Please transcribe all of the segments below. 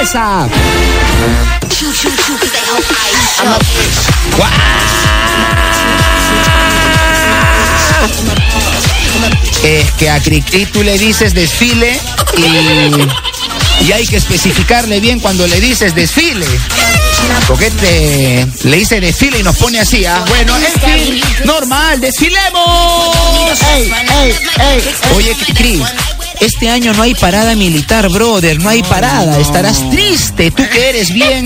Esa. Es que a Cricri tú le dices desfile y, y hay que especificarle bien cuando le dices desfile. Porque te, le dice desfile y nos pone así, ¿ah? Bueno, en fin, normal, desfilemos. ¡Ey, ey, ey! Oye, Cricri, este año no hay parada militar, brother, no hay parada. Estarás triste, tú que eres bien,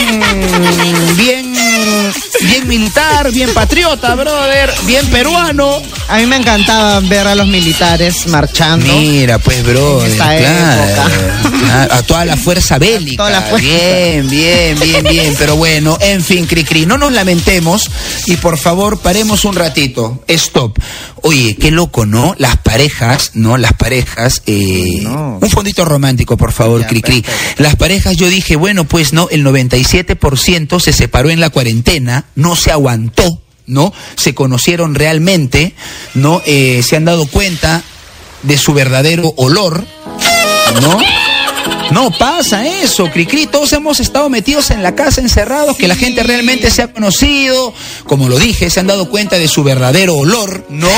bien, bien militar, bien patriota, brother, bien peruano. A mí me encantaba ver a los militares marchando. Mira, pues, claro, claro, a toda la fuerza bélica. toda la fuerza. Bien, bien, bien, bien. Pero bueno, en fin, Cricri, no nos lamentemos y por favor paremos un ratito. Stop. Oye, qué loco, ¿no? Las parejas, ¿no? Las parejas. eh, No. Un fondito romántico, por favor, Cricri. Las parejas, yo dije, bueno, pues no, el 97% se separó en la cuarentena, no se aguantó, ¿no? Se conocieron realmente, ¿no? Eh, se han dado cuenta de su verdadero olor, ¿no? No pasa eso, Cricri. Todos hemos estado metidos en la casa, encerrados, que la gente realmente se ha conocido. Como lo dije, se han dado cuenta de su verdadero olor, ¿no?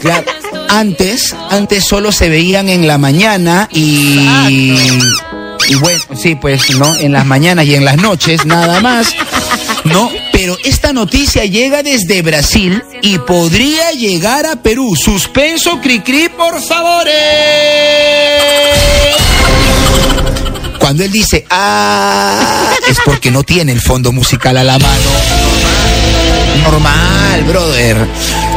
Claro, antes, antes solo se veían en la mañana y. Y bueno, sí, pues, ¿no? En las mañanas y en las noches, nada más. ¿No? Pero esta noticia llega desde Brasil y podría llegar a Perú. Suspenso, Cricri, por favor. Cuando él dice, ah, es porque no tiene el fondo musical a la mano. Normal, brother.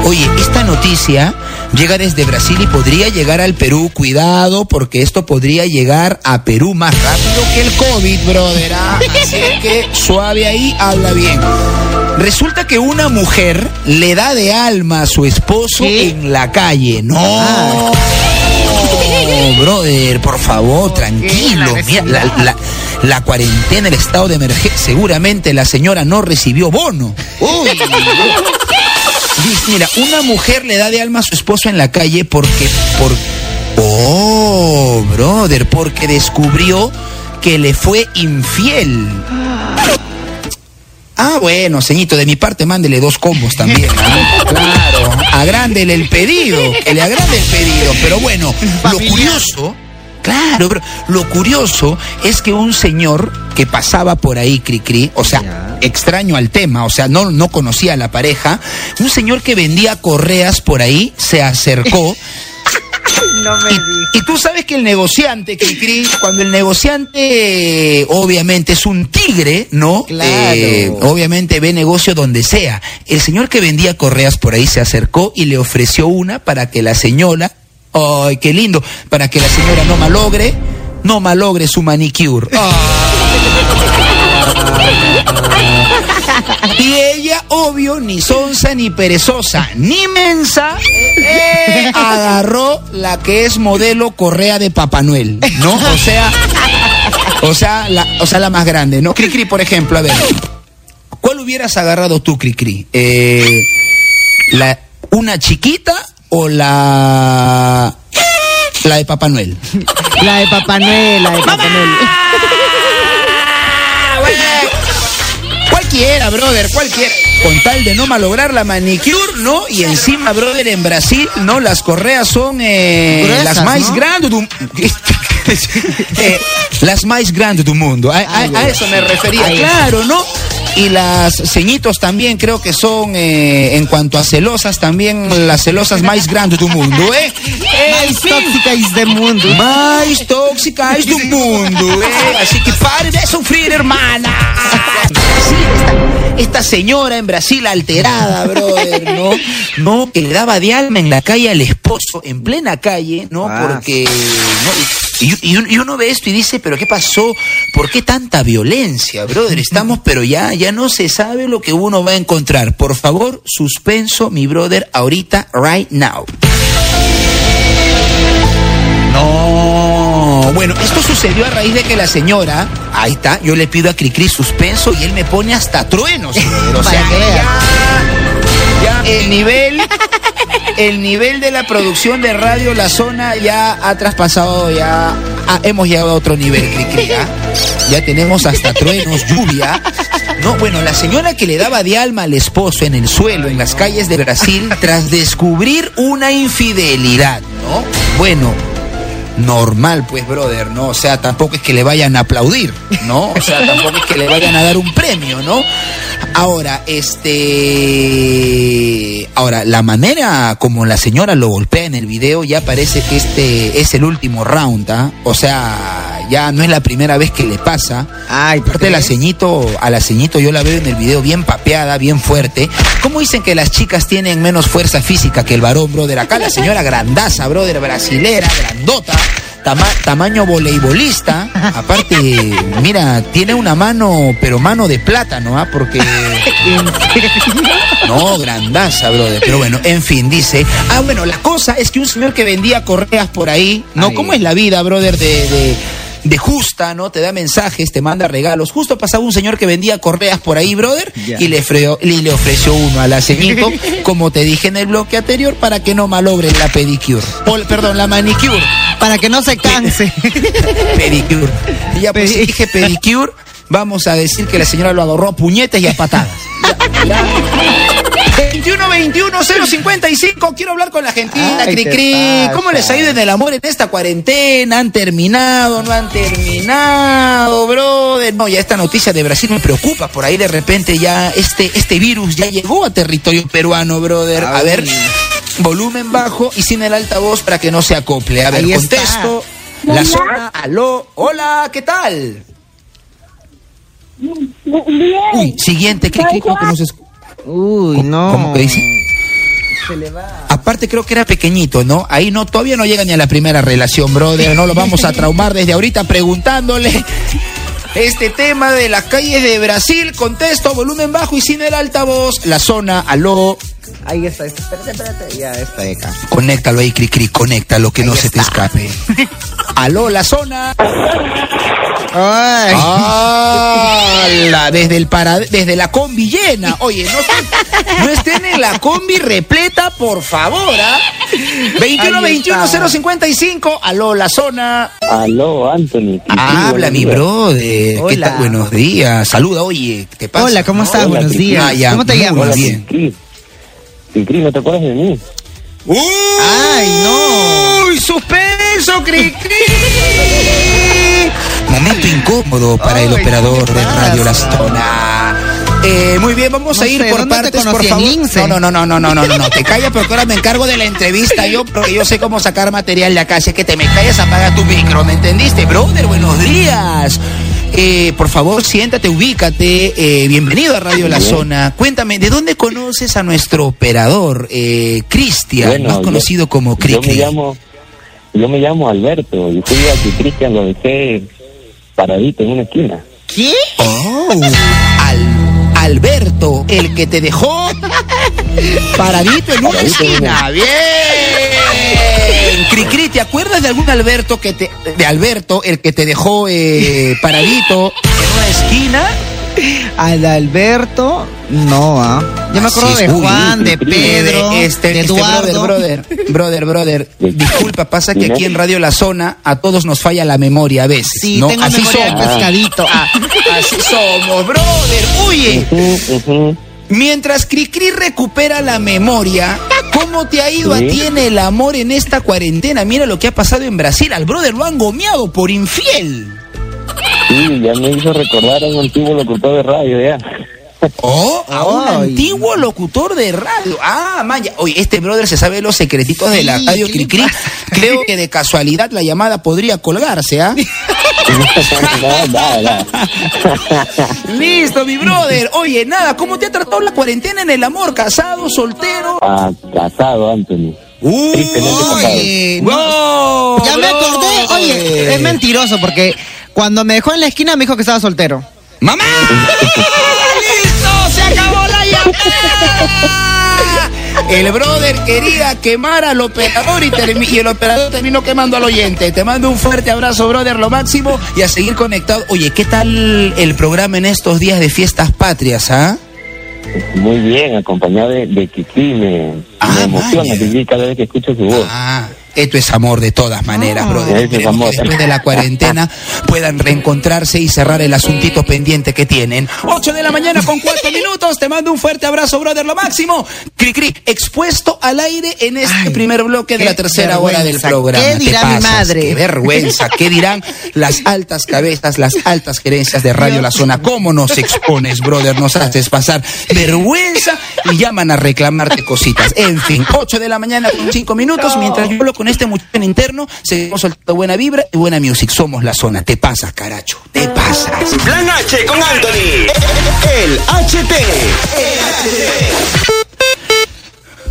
Oye, esta noticia llega desde Brasil y podría llegar al Perú. Cuidado, porque esto podría llegar a Perú más rápido que el COVID, brother. ah. Así que suave ahí, habla bien. Resulta que una mujer le da de alma a su esposo ¿Qué? en la calle. No. brother, por favor, tranquilo. Mira, la, la- la cuarentena, el estado de emergencia, seguramente la señora no recibió bono. Uy, Dice, Mira, una mujer le da de alma a su esposo en la calle porque, por, oh, brother, porque descubrió que le fue infiel. Ah, bueno, ceñito, de mi parte mándele dos combos también. Claro, agrándele el pedido, que le agrande el pedido. Pero bueno, lo curioso, claro, pero lo curioso es que un señor que pasaba por ahí, Cricri, o sea, extraño al tema, o sea, no, no conocía a la pareja, un señor que vendía correas por ahí se acercó. No me Y, y tú sabes que el negociante, Cricri, cuando el negociante eh, obviamente es un tigre, ¿no? Claro. Eh, obviamente ve negocio donde sea. El señor que vendía correas por ahí se acercó y le ofreció una para que la señora, ¡ay, qué lindo! Para que la señora no malogre, no malogre su manicure. Y ella, obvio, ni sonsa, ni perezosa, ni mensa, eh, agarró la que es modelo correa de Papá Noel, ¿no? O sea, o sea, la, o sea, la más grande, ¿no? Cricri, por ejemplo, a ver, ¿cuál hubieras agarrado tú, Cricri? Eh, la, ¿Una chiquita o la, la de Papá Noel? La de Papá Noel, la de Papá Noel. Cualquiera, brother, cualquiera. Con tal de no malograr la manicure, ¿no? Y encima, brother, en Brasil, ¿no? Las correas son eh, Gruesas, las más ¿no? grandes. Eh, las más grandes del mundo. A, a- a eso me refería, claro, ¿no? Y las ceñitos también creo que son, eh, en cuanto a celosas, también las celosas más grandes del mundo, ¿eh? Mais fin. tóxica es del mundo. mais tóxicas do mundo. ¿eh? Así que pare de sufrir, hermana. Sí, esta, esta señora en Brasil alterada, brother, ¿no? No, que le daba de alma en la calle al esposo, en plena calle, ¿no? Ah. Porque. ¿no? Y, uno ve esto y dice, ¿pero qué pasó? ¿Por qué tanta violencia, brother? Estamos, pero ya, ya no se sabe lo que uno va a encontrar. Por favor, suspenso, mi brother, ahorita, right now. No, bueno, esto sucedió a raíz de que la señora, ahí está, yo le pido a Cricri suspenso y él me pone hasta truenos. brother. O sea, que ya, ya el nivel, el nivel de la producción de Radio La Zona ya ha traspasado ya hemos llegado a otro nivel, Cricri. Ya tenemos hasta truenos, lluvia. No, bueno, la señora que le daba de alma al esposo en el suelo, en las calles de Brasil, tras descubrir una infidelidad, ¿no? Bueno, normal, pues, brother, ¿no? O sea, tampoco es que le vayan a aplaudir, ¿no? O sea, tampoco es que le vayan a dar un premio, ¿no? Ahora, este. Ahora, la manera como la señora lo golpea en el video ya parece que este es el último round, ¿ah? O sea, ya no es la primera vez que le pasa. Ay, ¿por Aparte, la ceñito, a la ceñito yo la veo en el video bien papeada, bien fuerte. ¿Cómo dicen que las chicas tienen menos fuerza física que el varón, brother? Acá la señora grandaza, brother, brasilera, grandota. Tama- tamaño voleibolista, aparte, mira, tiene una mano, pero mano de plátano, ¿ah? Porque no, grandaza, brother. Pero bueno, en fin, dice. Ah, bueno, la cosa es que un señor que vendía correas por ahí, ¿no? Ay. ¿Cómo es la vida, brother, de, de, de justa, ¿no? Te da mensajes, te manda regalos. Justo pasaba un señor que vendía correas por ahí, brother, y le, freó- y le ofreció uno a la como te dije en el bloque anterior, para que no malogren la pedicure. O, perdón, la manicure. Para que no se canse. Pedicure. Y ya pues Pedi- dije pedicure, vamos a decir que la señora lo agarró a puñetes y a patadas. 21 21 055 quiero hablar con la Argentina, Ay, cri ¿qué cri. pasa? ¿Cómo les ha ido en el amor en esta cuarentena? ¿Han terminado? ¿No han terminado, brother? No, ya esta noticia de Brasil me preocupa. Por ahí de repente ya este, este virus ya llegó a territorio peruano, brother. A ver, volumen bajo y sin el altavoz para que no se acople. A ver, Ahí está. contesto. La zona, aló, hola, ¿qué tal? Bien. Uy, siguiente, cri, cri, creo que no se escu- Uy, no. ¿Cómo que dice? Se le va. Aparte creo que era pequeñito, ¿no? Ahí no, todavía no llega ni a la primera relación, brother. No lo vamos a traumar desde ahorita preguntándole este tema de las calles de Brasil. Contesto, volumen bajo y sin el altavoz. La zona, aló. Ahí está. Espérate, espérate. Ya está de acá. Conéctalo ahí, cri, cri, conéctalo, que no se te escape. Aló, la zona. Ay. ¡Hala! Desde el para, desde la combi llena. Oye, no, estén- no estén en la combi repleta, por favor, ¿ah? 21 Ahí 21 está. 055. Aló, la zona. Aló, Anthony. Habla, mi brother. ¿Qué Hola. tal? Buenos días. Saluda, oye, ¿qué pasa? Hola, ¿cómo estás? Hola, Buenos días. Ah, ya, ¿Cómo te llamas? Hola. bien. Y Cris, ¿no te acuerdas de mí? ¡Uy! ¡Ay, no! ¡Uy, suspenso, Cris! Momento incómodo para el operador de Radio La Zona. Eh, muy bien, vamos a ir por partes, por favor. No, no, no, no, no, no, no, no, te callas porque ahora me encargo de la entrevista yo, porque yo sé cómo sacar material de acá, si es que te me callas, apaga tu micro, ¿me entendiste? Brother, buenos días. Eh, por favor, siéntate, ubícate. Eh, bienvenido a Radio La Bien. Zona. Cuéntame, ¿de dónde conoces a nuestro operador, eh, Cristian, Bueno, más yo- conocido como Yo me llamo, yo me llamo Alberto y fui a que Cristian lo dejé paradito en una esquina. ¿Qué? Oh, Al- Alberto, el que te dejó paradito en una Paradito en esquina. Bien. Cricri, ¿te acuerdas de algún Alberto que te, de Alberto, el que te dejó eh, paradito en una esquina? Al Alberto, no, ¿ah? Yo me acuerdo de uy, Juan, de Pedro, de este, de este Eduardo. brother, brother, brother, brother. Disculpa, pasa que aquí en Radio La Zona a todos nos falla la memoria a veces. Sí, ¿no? tengo Así memoria de somos. pescadito. Ah, así somos, brother. Ujú. Mientras Cricri recupera la memoria, ¿cómo te ha ido a Sí. ti en el amor en esta cuarentena? Mira lo que ha pasado en Brasil. Al brother lo han gomeado por infiel. Sí, ya me hizo recordar a un antiguo locutor de radio ya. Oh, a un Ay. antiguo locutor de radio. Ah, Maya. Oye, este brother se sabe los secretitos de la radio ¿qué le Cricri. Creo que de casualidad la llamada podría colgarse, ¿ah? Listo, mi brother. Oye, nada, ¿cómo te ha tratado la cuarentena en el amor? ¿Casado, soltero? Ah, casado, Anthony. Uy, no, ya me acordé. Oye, es mentiroso porque cuando me dejó en la esquina me dijo que estaba soltero. ¡Mamá! ¡Listo! ¡Se acabó la llamada! El brother quería quemar al operador y, el operador terminó quemando al oyente. Te mando un fuerte abrazo, brother, lo máximo y a seguir conectado. Oye, ¿qué tal el programa en estos días de fiestas patrias, ah? Muy bien, acompañado de, de Kiki. Me, Ah, me emociona. Kiki cada vez que escucho su voz. Ah, Esto es amor de todas maneras, brother. Eso es amor. que después de la cuarentena puedan reencontrarse y cerrar el asuntito pendiente que tienen. 8 de la mañana con 4 minutos. Te mando un fuerte abrazo, brother. Lo máximo. Cri, cri, expuesto al aire en este Ay, primer bloque de la tercera hora del programa. ¿Qué dirá mi madre? Qué vergüenza. ¿Qué dirán las altas cabezas, las altas gerencias de Radio La Zona? ¿Cómo nos expones, brother? Nos haces pasar vergüenza y llaman a reclamarte cositas. En fin, 8 de la mañana con 5 minutos. Mientras yo hablo con este muchacho en interno, seguimos soltando buena vibra y buena music. Somos La Zona. Te pasas, caracho. Te pasas. Plan H con Anthony. El HT.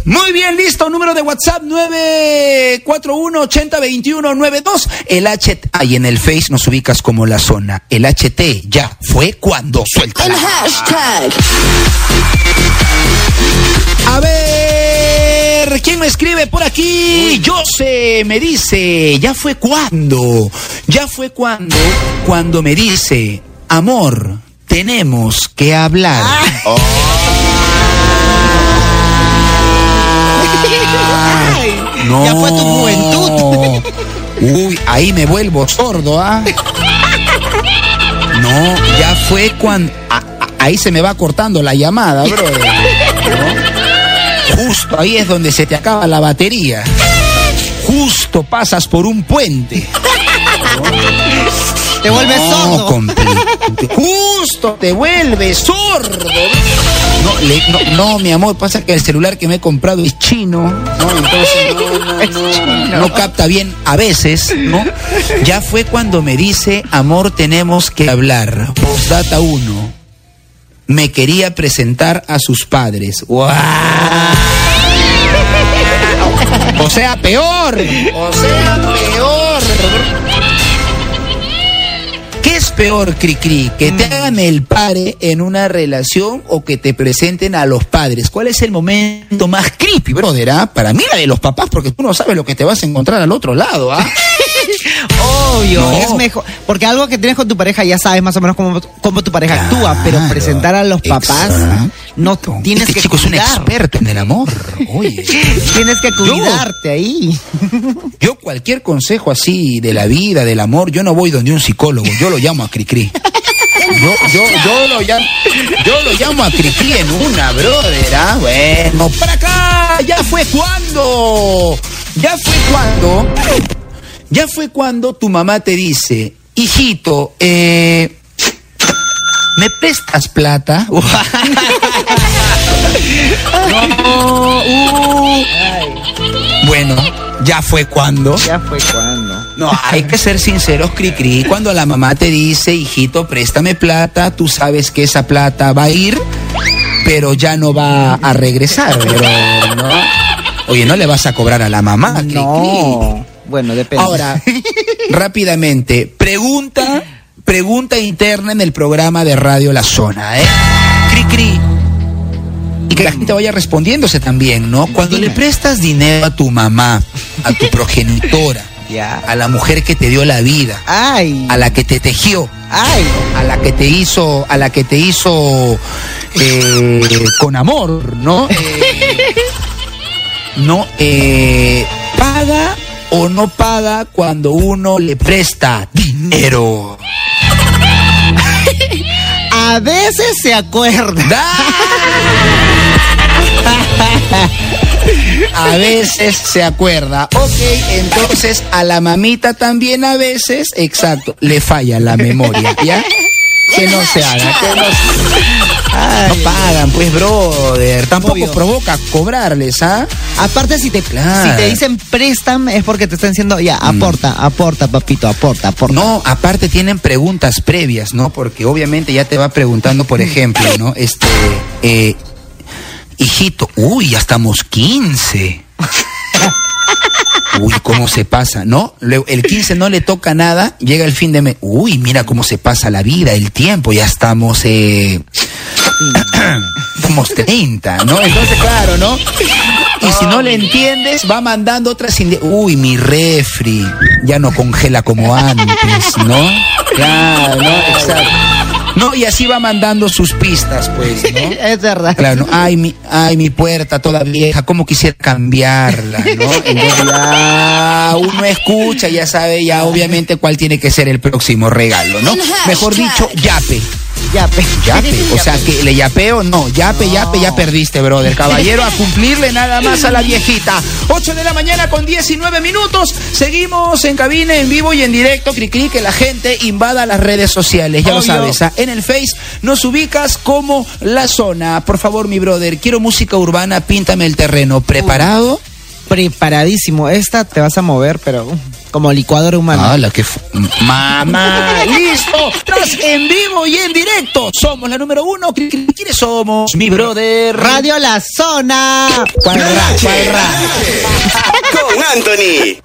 Muy bien, listo. Número de WhatsApp 941-8021-92. El HT. Ahí en el Face nos ubicas como la zona. El HT ya fue cuando suelta. El hashtag. A ver, ¿quién me escribe por aquí? Yo sé, me dice, ya fue cuando. Ya fue cuando. Cuando me dice, amor, tenemos que hablar. Ay, No. Ya fue tu juventud. Uy, ahí me vuelvo sordo, ¿ah? No, ya fue cuando. ahí se me va cortando la llamada, bro. Justo ahí es donde se te acaba la batería. Justo pasas por un puente. Te vuelves No, sordo. Justo te vuelves sordo. No, le- no, no, mi amor, pasa que el celular que me he comprado es chino. No, entonces no, no, Es no, chino. no capta bien a veces, ¿no? Ya fue cuando me dice, amor, tenemos que hablar. Postdata 1. Me quería presentar a sus padres. ¡Guau! O sea, peor. O sea, peor. ¿Qué es peor, Cricri? ¿Que te hagan el pare en una relación o que te presenten a los padres? ¿Cuál es el momento más creepy, brother? ah? Para mí la de los papás, porque tú no sabes lo que te vas a encontrar al otro lado, ¿ah? Obvio, No. es mejor. Porque algo que tienes con tu pareja ya sabes más o menos cómo, cómo tu pareja actúa, pero presentar a los papás no exacto. tienes este que chico es un cuidar. experto en el amor. Oye. Tienes que cuidarte ahí. Yo cualquier consejo así de la vida, del amor, yo no voy donde un psicólogo, yo lo llamo a Cricri. Yo, yo, yo lo llamo, yo lo llamo a Cricri en una, brother, ¿ah? Bueno, para acá, ya fue cuando, ya fue cuando, ya fue cuando tu mamá te dice, hijito, eh, ¿me prestas plata? No, uh. Bueno, ya fue cuando. Ya fue cuando. No, hay que ser sinceros, Cricri. Cuando la mamá te dice, hijito, préstame plata, tú sabes que esa plata va a ir, pero ya no va a regresar, bro, ¿no? Oye, no le vas a cobrar a la mamá, Cricri. No. Bueno, depende. Ahora, rápidamente, pregunta, pregunta interna en el programa de Radio La Zona, ¿eh? Cricri. Y que la gente vaya respondiéndose también, ¿no? Cuando le prestas dinero a tu mamá, a tu progenitora, a la mujer que te dio la vida, Ay. a la que te tejió, Ay. a la que te hizo, a la que te hizo eh, con amor, ¿no? Eh, no, eh, paga o no paga cuando uno le presta dinero. A veces se acuerda. A veces se acuerda. Ok, entonces a la mamita también a veces, exacto, le falla la memoria, ¿ya? Que no se haga, que no se... No pagan, pues, brother. Tampoco Obvio. provoca cobrarles, ¿ah? Aparte, si te, Claro. si te dicen préstame, es porque te están diciendo, ya, aporta, aporta, papito, aporta, aporta. No, aparte tienen preguntas previas, ¿no? Porque obviamente ya te va preguntando, por ejemplo, ¿no? Este, eh, hijito, uy, ya estamos 15. Uy, cómo se pasa, ¿no? Luego, el 15 no le toca nada, llega el fin de mes. Uy, mira cómo se pasa la vida, el tiempo, ya estamos, eh, estamos 30, ¿no? Entonces, claro, ¿no? Y si no le entiendes, va mandando otras Uy, mi refri, ya no congela como antes, ¿no? Claro, ¿no? Exacto. No, y así va mandando sus pistas, pues, ¿no? Es verdad. Claro, ay mi, ay, mi puerta toda vieja, cómo quisiera cambiarla, ¿no? Entonces ya uno escucha, ya sabe ya obviamente cuál tiene que ser el próximo regalo, ¿no? Mejor dicho, yape. Yape. Yape, o sea que le yapeo, no, yape, yape, ya perdiste, brother. Caballero, a cumplirle nada más a la viejita. 8 de la mañana con 19 minutos. Seguimos en cabina, en vivo y en directo. Cricri, que la gente invada las redes sociales, ya lo sabes. ¿ah? En el Face nos ubicas como La Zona. Por favor, mi brother, quiero música urbana, píntame el terreno. ¿Preparado? Preparadísimo. Esta te vas a mover, pero uh, como licuadora humana. Ah, la que fu- Mamá, listo. Estás en vivo y en directo. Somos la número uno. ¿Quiénes somos? Mi brother. Radio La Zona. ¿Cuál ra? ¿Cuál ra? Con Anthony.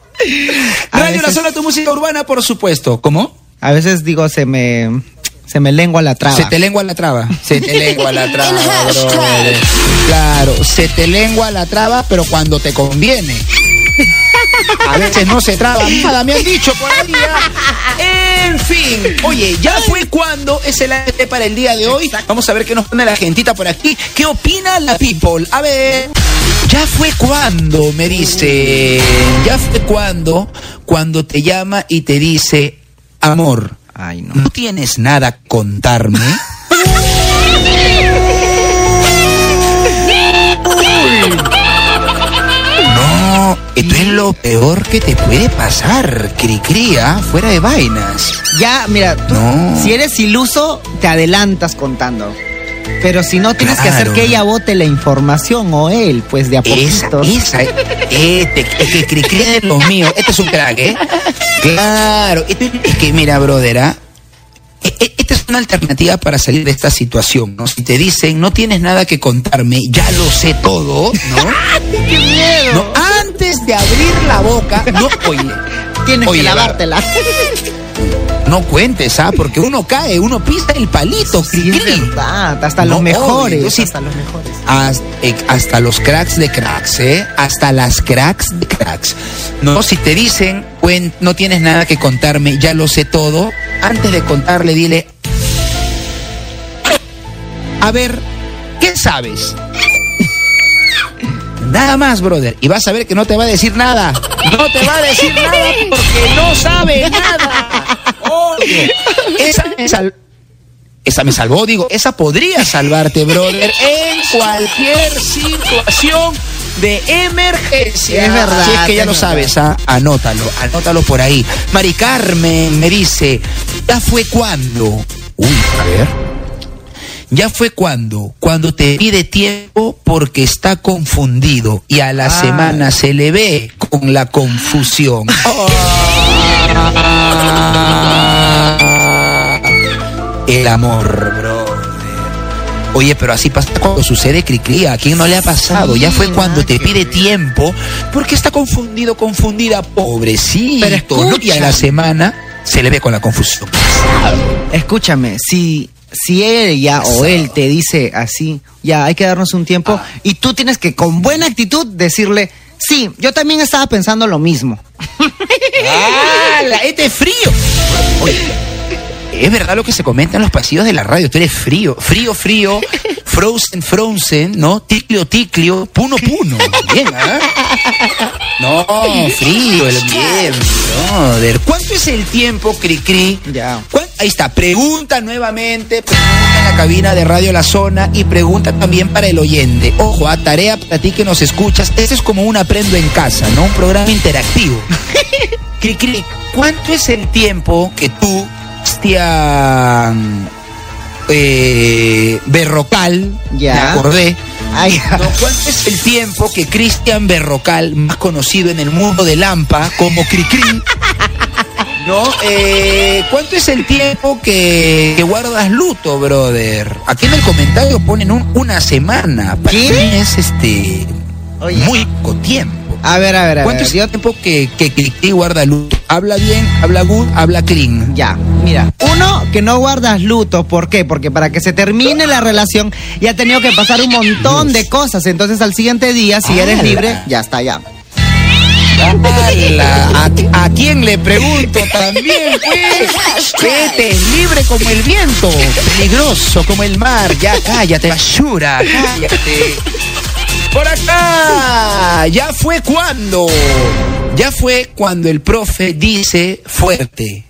Radio La Zona, tu música urbana, por supuesto. ¿Cómo? A veces digo, se me, se me lengua la traba. Se te lengua la traba. Se te lengua la traba, brother. Claro, se te lengua la traba, pero cuando te conviene. A veces no se traba nada, me han dicho por ahí. ¿ah? En fin, oye, ya fue cuando es el AT para el día de hoy. Vamos a ver qué nos pone la gentita por aquí. ¿Qué opina la people? A ver. Ya fue cuando, me dice. Ya fue cuando, cuando te llama y te dice, amor, Ay, no. ¿no tienes nada que contarme? No, esto es lo peor que te puede pasar, Cricría, fuera de vainas. Ya, mira, tú, No. si eres iluso, te adelantas contando. Pero si no, tienes que hacer que ella vote la información o él, pues de a Esa, poquitos. esa, este, es que Cricría es lo mío. Este es un crack, ¿eh? Claro, este- es que mira, brother, ¿ah? E- e- Esta es una alternativa para salir de esta situación, ¿no? Si te dicen, no tienes nada que contarme, ya lo sé todo, ¿no? ¡Qué miedo! No, de abrir la boca, no, oye, Tienes Oye, que lavártela. no cuentes, ¿ah? Porque uno cae, uno pisa el palito, Sí, es cri-cri. verdad. Hasta los mejores. sí- Hasta los mejores. Hasta, eh, hasta los cracks de cracks, ¿eh? Hasta las cracks de cracks. No, si te dicen, "Cuen- no tienes nada que contarme, ya lo sé todo, antes de contarle, dile, a ver, ¿qué sabes? Nada más, brother. Y vas a ver que no te va a decir nada. No te va a decir nada porque no sabe nada. Obvio. Esa me sal- esa me salvó, digo, esa podría salvarte, brother, en cualquier situación de emergencia. Es verdad, Si es que ya es lo verdad. sabes, ah, anótalo, anótalo por ahí. Mari Carmen me dice, ¿ya fue cuando? Uy, a ver. Ya fue cuando, cuando te pide tiempo porque está confundido y a la Ah. semana se le ve con la confusión. El amor, brother. Oye, pero así pasa cuando sucede cricría. ¿A quién no le ha pasado? ya fue cuando te pide tiempo porque está confundido, confundida, pobrecito. Pero ¿no? Y a la escucha. semana se le ve con la confusión. Escúchame, si, si ella o él te dice así, ya hay que darnos un tiempo, y tú tienes que con buena actitud decirle, sí, yo también estaba pensando lo mismo. ¡Ah! Este es frío. Oye, es verdad lo que se comenta en los pasillos de la radio. Tú eres frío, frío, frío, frozen, frozen, ¿no? Ticlio, ticlio, puno, puno. Bien, ¿ah? No, frío, el bien, brother. ¿Cuánto es el tiempo, cri cri? Ya. ¿Cuán- Ahí está, pregunta nuevamente, pregunta en la cabina de Radio La Zona y pregunta también para el oyente. Ojo, a tarea para ti que nos escuchas. Este es como un aprendo en casa, ¿no? Un programa interactivo. Cri, cri, ¿cuánto es el tiempo que tú, Cristian eh, Berrocal, Ya. me acordé, Ay, no, ¿Cuánto es el tiempo que Cristian Berrocal, más conocido en el mundo de Lampa como Cricri, ¿no? Eh, ¿Cuánto es el tiempo que, que guardas luto, brother? Aquí en el comentario ponen un- una semana. Para ¿Qué? mí es este Oye. muy poco tiempo. a ver, a ver, a ¿Cuánto ver. es el tiempo que, que Cricri guarda luto? Habla bien, habla good, habla clean. Ya, mira, uno, que no guardas luto, ¿por qué? Porque para que se termine la relación ya ha tenido que pasar un montón de cosas, entonces al siguiente día, si eres libre, ya está, ya. Ala, ¿A, a quién le pregunto también, pues? Vete, libre como el viento, peligroso como el mar. Ya cállate, basura, cállate. Por acá, ya fue cuando. Ya fue cuando el profe dice fuerte.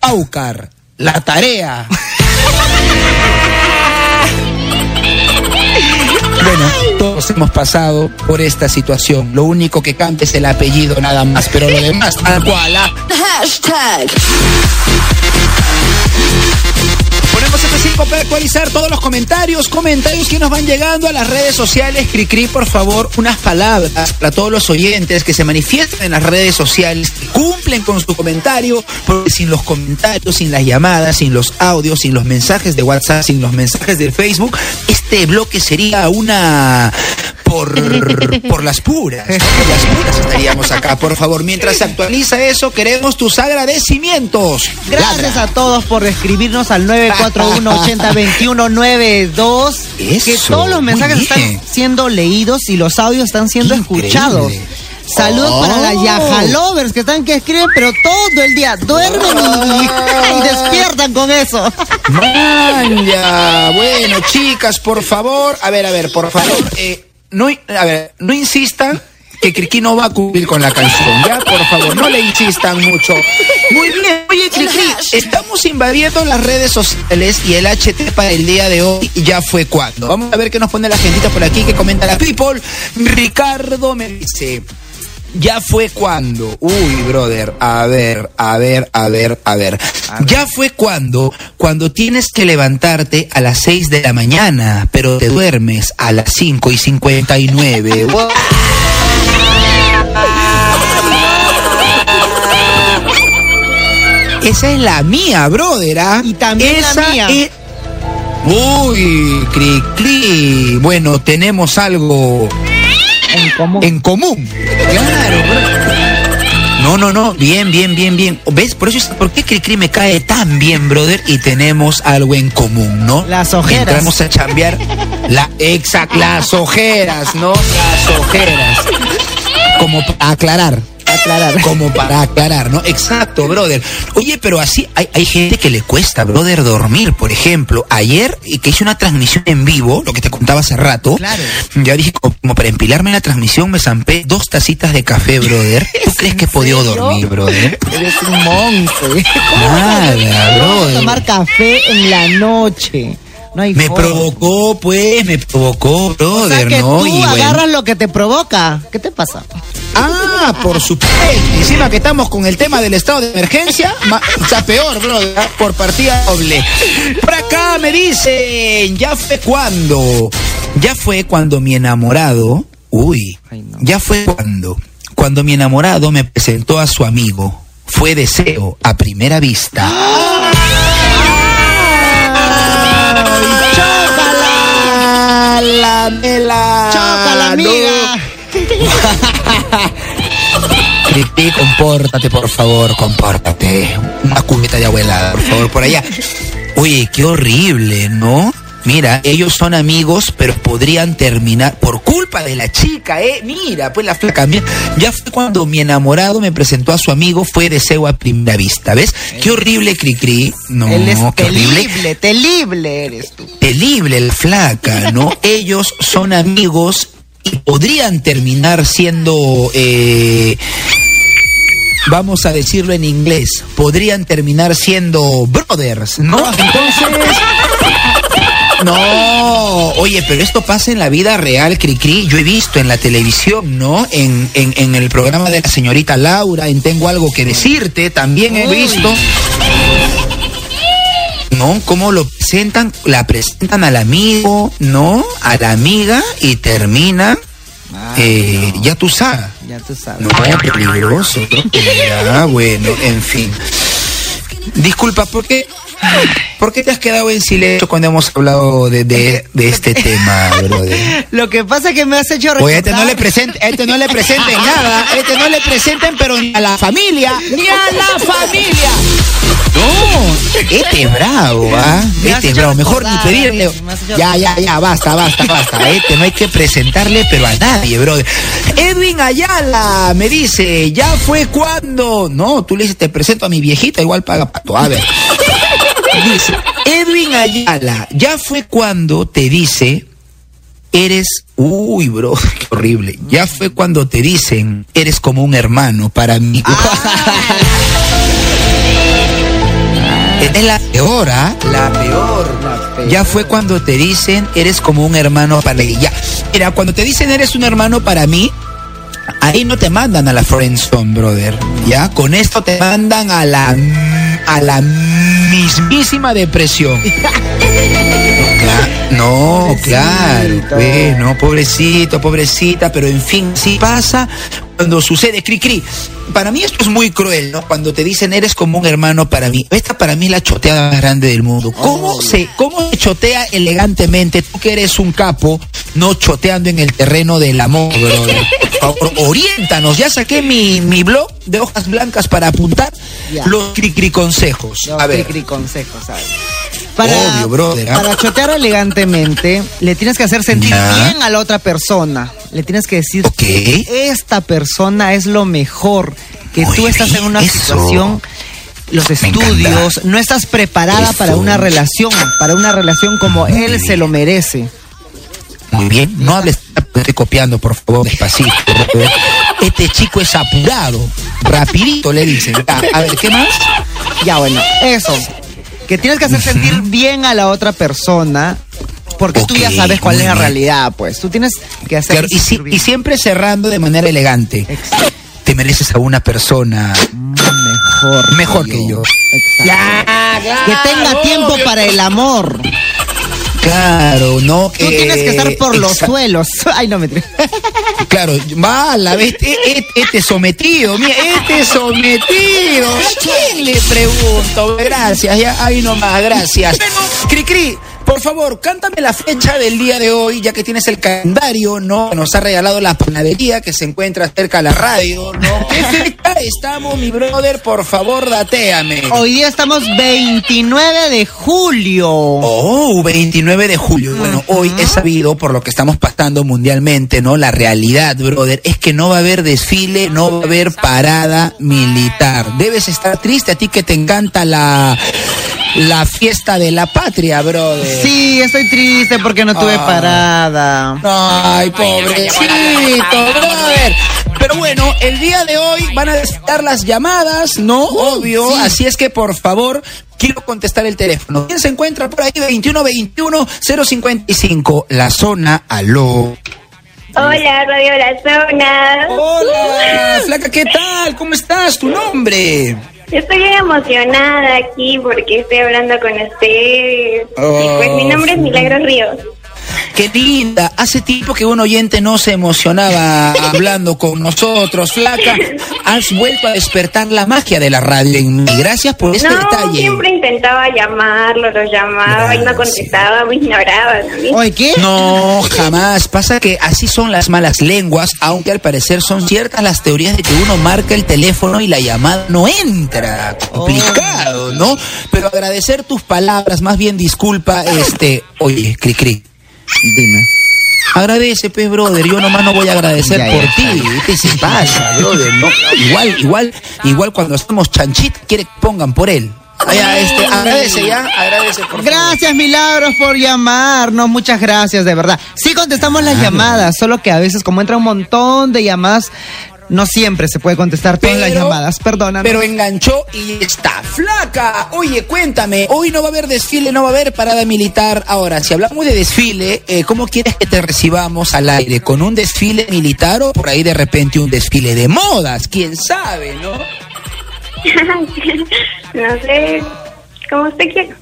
Aucar, la tarea. Bueno, todos hemos pasado por esta situación. Lo único que cambia es el apellido nada más, pero lo demás tal cual. ¿ah? Ponemos F5 para actualizar todos los comentarios, comentarios que nos van llegando a las redes sociales. Cricri, por favor, unas palabras para todos los oyentes que se manifiestan en las redes sociales, que cumplen con su comentario, porque sin los comentarios, sin las llamadas, sin los audios, sin los mensajes de WhatsApp, sin los mensajes de Facebook, este bloque sería una por, por las puras. Por las puras estaríamos acá, por favor. Mientras se actualiza eso, queremos tus agradecimientos. Gracias Ladra. a todos por escribirnos al 941-802192. Que todos los mensajes están siendo leídos y los audios están siendo escuchados. Saludos Oh. para las Yajalovers que están que escriben, pero todo el día duermen y, y despiertan con eso. Manja. Bueno, chicas, por favor, a ver, a ver, por favor, eh, no, a ver, no insistan que Criqui no va a cumplir con la canción, ya, por favor, no le insistan mucho. Muy bien, oye, Criqui, estamos invadiendo las redes sociales y el HT para el día de hoy ya fue cuando. Vamos a ver qué nos pone la gentita por aquí que comenta la people. Ricardo me dice. Ya fue cuando. Uy, brother. A ver, a ver, a ver, a ver. Ya fue cuando. Cuando tienes que levantarte a las 6 de la mañana, pero te duermes a las 5 y 59. Wow. Esa es la mía, brother. ¿ah? Y también la Esa mía. es- Uy, cri, cri. Bueno, tenemos algo En común. en común. Claro. No, no, no, bien, bien, bien, bien. ¿Ves? Por eso es, ¿por qué Cricri me cae tan bien, brother? Y tenemos algo en común, ¿no? Las ojeras. Entramos a chambear la exact, las ojeras, ¿no? Las ojeras. Como para aclarar. Aclarar. Como para aclarar, ¿no? Exacto, brother. Oye, pero así hay, hay gente que le cuesta, brother, dormir. Por ejemplo, ayer que hice una transmisión en vivo, lo que te contaba hace rato. Claro. Ya dije, como, para empilarme en la transmisión, me zampé dos tacitas de café, brother. ¿Tú crees que he podido dormir, brother? Eres un monstruo. Nada, ¿Cómo vas a brother. tomar café en la noche? No hay Me forma. provocó, pues, me provocó, O sea brother, que ¿no? tú Y bueno. agarras lo que te provoca. ¿Qué te pasa? Ah, por supuesto. Encima que estamos con el tema del estado de emergencia, ma- o sea, peor, bro, ¿ah? por partida doble. Por acá me dicen, ya fue cuando, ya fue cuando mi enamorado, uy, Ay, no. ya fue cuando, cuando mi enamorado me presentó a su amigo. Fue deseo a primera vista. ¡Chócala! La mela. ¡Chócala, amiga! Cristi, compórtate, por favor, compórtate. Una cubeta de abuela, por favor, por allá. Oye, qué horrible, ¿no? Mira, ellos son amigos, pero podrían terminar por culpa de la chica, ¿eh? Mira, pues la flaca. mira, ya fue cuando mi enamorado me presentó a su amigo, fue deseo a primera vista, ¿ves? Qué horrible, Cricri. No, Él es qué horrible. terrible, terrible eres tú. Terrible el flaca, ¿no? Ellos son amigos y podrían terminar siendo, eh, vamos a decirlo en inglés, podrían terminar siendo brothers, ¿no? Entonces... No, oye, pero esto pasa en la vida real, Cricri. Yo he visto en la televisión, ¿no? En, en, en el programa de la señorita Laura, en Tengo algo que decirte, también he visto. ¿no? Cómo lo presentan, la presentan al amigo, ¿no? A la amiga y termina, eh, ya tú sabes. Ya tú sabes. No, peligroso, ¿no? Ya, bueno, en fin. Disculpa, ¿por qué, ¿por qué te has quedado en silencio cuando hemos hablado de, de, de este tema, brother? Lo que pasa es que me has hecho Oye, este no recordar- le presenten, este no le presenten nada, este no le presenten, pero ni a la familia, ni a la familia. No, Este es bravo, ¿ah? Este es bravo. Mejor ni recordar, pedirle. Ya, ya, ya, basta, basta, basta. Este no hay que presentarle, pero a nadie, brother. Edwin Ayala me dice, ya fue cuando. No, tú le dices, te presento a mi viejita, igual paga pato. A ver. Dice, Edwin Ayala, ya fue cuando te dice, eres. Uy, bro, qué horrible. Ya fue cuando te dicen, eres como un hermano para mí. Es la peor, ¿ah? La peor. La peor. Ya fue cuando te dicen, eres como un hermano para mí. Ya. Mira, cuando te dicen, eres un hermano para mí, ahí no te mandan a la friendzone, brother. Ya, con esto te mandan a la a la mismísima depresión. No, claro, pues, no, pobrecito, pobrecita, pero en fin, sí pasa cuando sucede, cri cri. Para mí esto es muy cruel, ¿no? Cuando te dicen eres como un hermano para mí. Esta para mí es la choteada más grande del mundo. ¿Cómo se, cómo se chotea elegantemente? Tú que eres un capo, no choteando en el terreno del amor, brother. Por favor, oriéntanos. Ya saqué mi, mi blog de hojas blancas para apuntar los cri cri consejos. Los A ver. cri-cri consejos, ¿sabes? Obvio, brother, ¿ah? para chotear elegantemente, le tienes que hacer sentir bien a la otra persona. Le tienes que decir que esta persona es lo mejor, que Muy tú estás en una eso. situación, los estudios, no estás preparada Eso. para una relación, para una relación como él se lo merece. Muy bien, no hables, estoy copiando, por favor, despacito. Este chico es apurado, rapidito le dicen. A ver, ¿qué más? Ya bueno, eso. Que tienes que hacer sentir bien a la otra persona. Porque tú ya sabes cuál es la bien. realidad, pues. Tú tienes que hacer Claro, y, si- sentir bien. y siempre cerrando de manera elegante. Exacto. Te mereces a una persona Mejor. mejor que yo. Exacto. Que tenga tiempo para el amor. Claro, no que. Tú tienes que estar por los suelos. Ay, no me Claro, va, la vez, e- e- este sometido, mira, este sometido. ¿A quién le pregunto? Gracias, ya, ahí nomás, gracias. Cri Cri, por favor, cántame la fecha del día de hoy, ya que tienes el calendario, ¿no? Nos ha regalado la panadería que se encuentra cerca de la radio, ¿no? ¿Qué fecha estamos, mi brother? Por favor, datéame. Hoy día estamos 29 de julio. Oh, 29 de julio. Bueno, hoy he sabido, por lo que estamos pasando mundialmente, ¿no? La realidad, brother, es que no va a haber desfile, no va a haber parada militar. Debes estar triste a ti que te encanta la, la fiesta de la patria, brother. Sí, estoy triste porque no tuve Ah. parada. Ay, pobrecito, brother. Pero bueno, el día de hoy van a desfilar las llamadas, ¿no? Obvio. Así es que, por favor, quiero contestar el teléfono. ¿Quién se encuentra por ahí? 2121-055. La zona, aló. Hola, Radio La Zona. Hola, flaca, ¿qué tal? ¿Cómo estás? ¿Tu nombre? Estoy bien emocionada aquí porque estoy hablando con ustedes. Oh, y pues mi nombre es Milagros Ríos. Qué linda. Hace tiempo que un oyente no se emocionaba hablando con nosotros, flaca. Has vuelto a despertar la magia de la radio en mí. Gracias por este no, detalle. siempre intentaba llamarlo, lo llamaba y no contestaba, me ignoraba también. Oye, ¿qué? No, jamás. Pasa que así son las malas lenguas, aunque al parecer son ciertas las teorías de que uno marca el teléfono y la llamada no entra. Complicado, ¿no? Pero agradecer tus palabras, más bien disculpa, este, oye, cri cri. Dime. Agradece, pues, brother. Yo nomás no voy a agradecer Ya, por ya, ti. ¿Qué se pasa, brother? No, igual, igual, igual cuando estamos chanchit, quiere que pongan por él. Este, agradece ya, agradece por favor. Gracias, Milagros, por llamarnos. Muchas gracias, de verdad. Sí contestamos las llamadas, solo que a veces, como entra un montón de llamadas, no siempre se puede contestar todas las llamadas. Perdona. Pero enganchó y está. Flaca, oye, cuéntame, hoy no va a haber desfile, no va a haber parada militar. Ahora, si hablamos de desfile, eh, ¿cómo quieres que te recibamos al aire? ¿Con un desfile militar o por ahí de repente un desfile de modas? ¿Quién sabe, no? no sé, como usted quiera.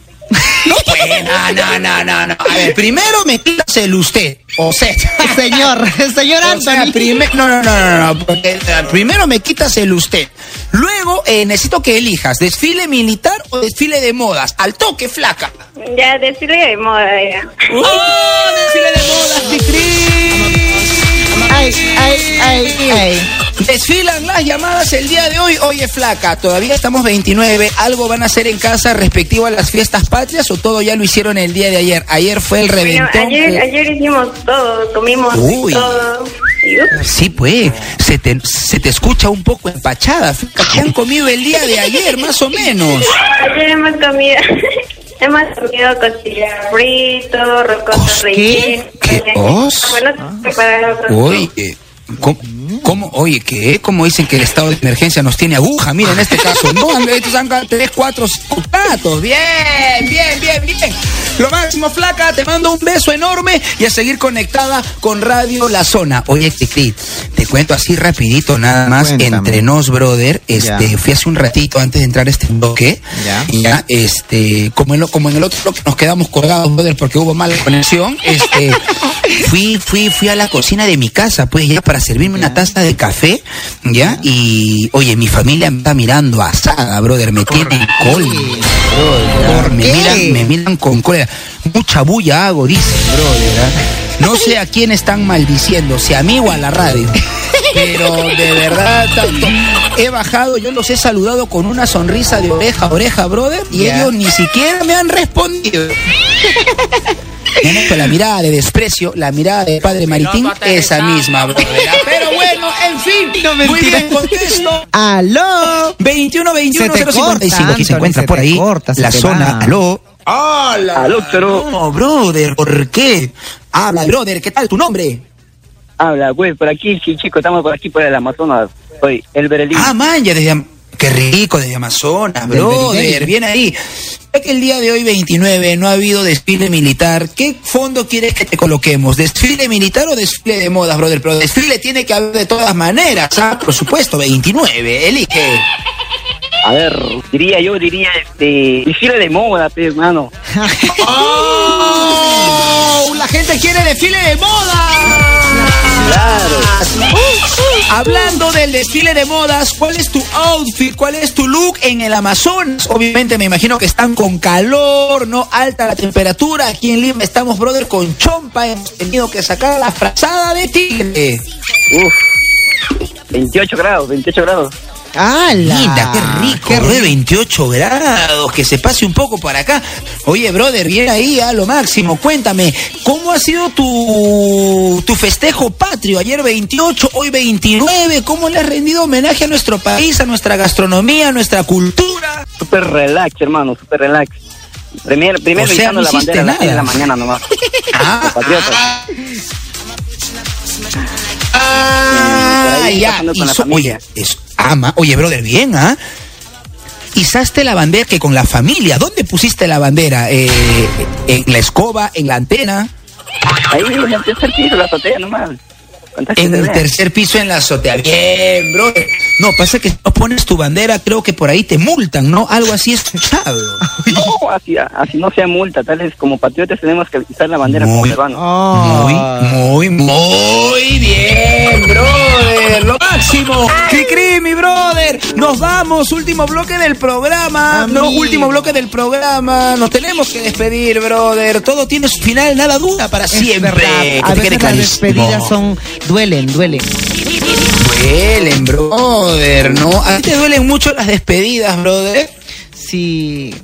No, pues, no, no, no, no, no. A ver, primero me quitas el usted, o sea... Señor, señor O sea, Anthony. prime- no, no, no, no, no, porque primero me quitas el usted. Luego eh, necesito que elijas desfile militar o desfile de modas. Al toque, flaca. Ya, decirle de moda, ya. ¡Oh, desfile de modas, Cri-Cri! Ay, ay, ay, ay. Desfilan las llamadas el día de hoy. Oye, flaca, todavía estamos 29. ¿Algo van a hacer en casa respectivo a las fiestas patrias o todo ya lo hicieron el día de ayer? Ayer fue el Bueno, reventón. ayer, ayer hicimos todo, comimos Uy. todo. Sí, pues, se te, se te escucha un poco empachada. ¿Qué han comido el día de ayer, más o menos? ayer hemos comido, hemos comido costilla frito, rocoto ¿Qué? relleno. ¿Qué os? Bueno, otras Oye, ¿cómo, cómo- oye, ¿qué? ¿Cómo dicen que el estado de emergencia nos tiene aguja? Mira, en este caso, no, estos han tres, cuatro, cinco platos. Bien, bien, bien, bien. Lo máximo, flaca, te mando un beso enorme y a seguir conectada con Radio La Zona. Oye, Tecrit, te cuento así rapidito, nada más, Cuéntame. entre nos, brother, este, Ya. fui hace un ratito antes de entrar a este bloque, Ya. ya, este, como en, lo- como en el otro bloque nos quedamos colgados, brother, porque hubo mala conexión, este, fui, fui, fui a la cocina de mi casa, pues ya para servirme una taza de café, ya, y oye, mi familia me está mirando asada, brother, me tienen cólera, brother, ¿Por me miran, me miran con cólera, mucha bulla hago, dicen, brother, ¿ah? no sé a quién están maldiciendo, si a mí o a la radio. Pero de verdad, tanto. He bajado, yo los he saludado con una sonrisa de oreja a oreja, brother, y ellos ni siquiera me han respondido. Hecho la mirada de desprecio, la mirada de padre Maritín, esa misma, brother. Pero bueno, en fin, No, muy bien, contesto. ¡Aló! 21 21 Se te 055 corta, aquí se encuentra se por ahí corta, la zona va. aló ¡Hola! Aló, pero no brother ¿por qué? habla brother ¿qué tal tu nombre? Habla, güey, por aquí, sí, chico, estamos por aquí, por el Amazonas. Soy el Berelín. ah man ya desde Am- qué rico desde Amazonas brother bien ahí ya que el día de hoy 29 no ha habido desfile militar ¿qué fondo quieres que te coloquemos? ¿desfile militar o desfile de modas brother? pero desfile tiene que haber de todas maneras ¿ah? por supuesto 29 elige A ver, diría yo, diría, este, desfile de moda, hermano. ¡Oh! La gente quiere desfile de moda. Claro. Hablando del desfile de modas, ¿cuál es tu outfit? ¿Cuál es tu look en el Amazonas? Obviamente me imagino que están con calor, ¿no? Alta la temperatura. Aquí en Lima estamos, brother, con chompa. Hemos tenido que sacar la frazada de tigre. Uf. 28 grados, 28 grados. ¡Hala! Linda, qué rico, brother, 28 grados, que se pase un poco para acá. Oye, brother, bien ahí, a lo máximo. Cuéntame, ¿cómo ha sido tu, tu festejo patrio? Ayer 28, hoy 29. ¿Cómo le has rendido homenaje a nuestro país, a nuestra gastronomía, a nuestra cultura? Súper relax, hermano, súper relax. Primero, primero O sea, no la bandera a las 6 de la nada. mañana nomás. Ah. Ah, ya. hizo- oye, es, ama, oye, brother, bien, ¿ah? Izaste la bandera que con la familia. ¿Dónde pusiste la bandera? Eh, ¿En la escoba? ¿En la antena? Ahí en la azotea nomás. En el tercer piso en la azotea. Bien, brother. No, pasa que si no pones tu bandera, creo que por ahí te multan, ¿no? Algo así escuchado. No, así, así no sea multa, tal vez como patriotas tenemos que izar la bandera como Muy- peruanos. Oh. Muy, muy, muy bien, brother. Lo máximo. Cri, mi brother. Nos vamos. Último bloque del programa. No, último bloque del programa. Nos tenemos que despedir, brother. Todo tiene su final, nada dura para Es siempre. verdad. Que A veces las despedidas son duelen, duelen. Duelen, brother, ¿no? ¿A ti te duelen mucho las despedidas, brother? Sí.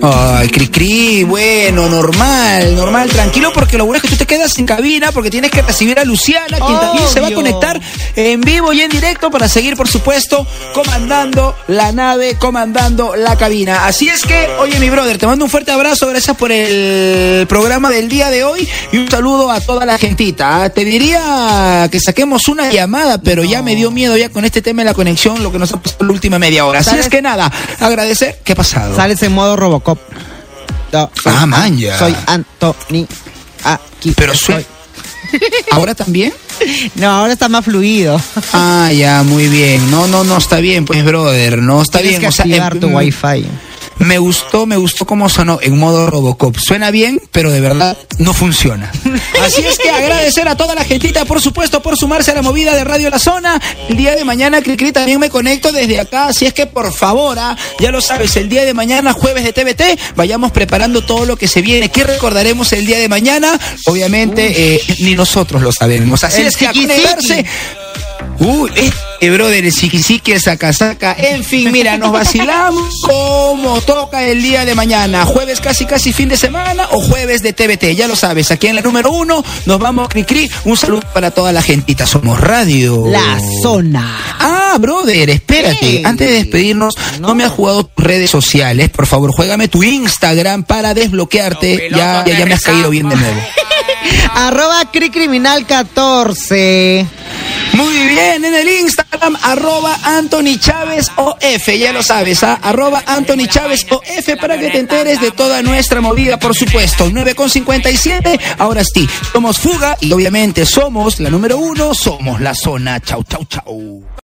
Ay, cri cri, bueno, normal, normal, tranquilo, porque lo bueno es que tú te quedas en cabina porque tienes que recibir a Luciana, quien también se va a conectar en vivo y en directo para seguir, por supuesto, comandando la nave, comandando la cabina. Así es que, oye, mi brother, te mando un fuerte abrazo, gracias por el programa del día de hoy y un saludo a toda la gentita. Ah, Te diría que saquemos una llamada, pero ya me dio miedo ya con este tema de la conexión, lo que nos ha pasado la última media hora. Así es que nada, agradecer. ¿Qué ha pasado? Sales en modo Robocop. Soy Ah, An- man, ya. Soy Anthony. Aquí. Pero sue- ¿Ahora también? No, ahora está más fluido. Ah, ya, muy bien. No, no, no, está bien, pues, brother. No, está Tienes bien. que o sea, activar em, tu wifi. Me gustó, me gustó cómo sonó en modo Robocop. Suena bien, pero de verdad no funciona. Así es que agradecer a toda la gentita, por supuesto, por sumarse a la movida de Radio La Zona. El día de mañana, Cricri, también me conecto desde acá. Así es que, por favor, ah, ya lo sabes, el día de mañana, jueves de TVT, vayamos preparando todo lo que se viene. ¿Qué recordaremos el día de mañana? Obviamente, eh, ni nosotros lo sabemos. Así El es que a conectarse. Uy, eh, brother, el Sikisiki, el saca. En fin, mira, nos vacilamos como toca el día de mañana. Jueves casi casi fin de semana o jueves de TVT. Ya lo sabes, aquí en la número uno nos vamos cri cri. Un saludo para toda la gentita. Somos radio. La zona. Ah, brother, espérate. Antes de despedirnos, no. No. me has jugado tus redes sociales. Por favor, juégame tu Instagram para desbloquearte. Ya, ya, ya me has caído bien de nuevo. Arroba Cricriminal 14. Muy bien, en el Instagram, arroba Anthony Chávez OF, ya lo sabes, ¿ah? arroba Anthony Chávez OF para que te enteres de toda nuestra movida, por supuesto. 9,57, ahora sí, somos Fuga y obviamente somos la número uno, somos la zona. Chau, chau, chau.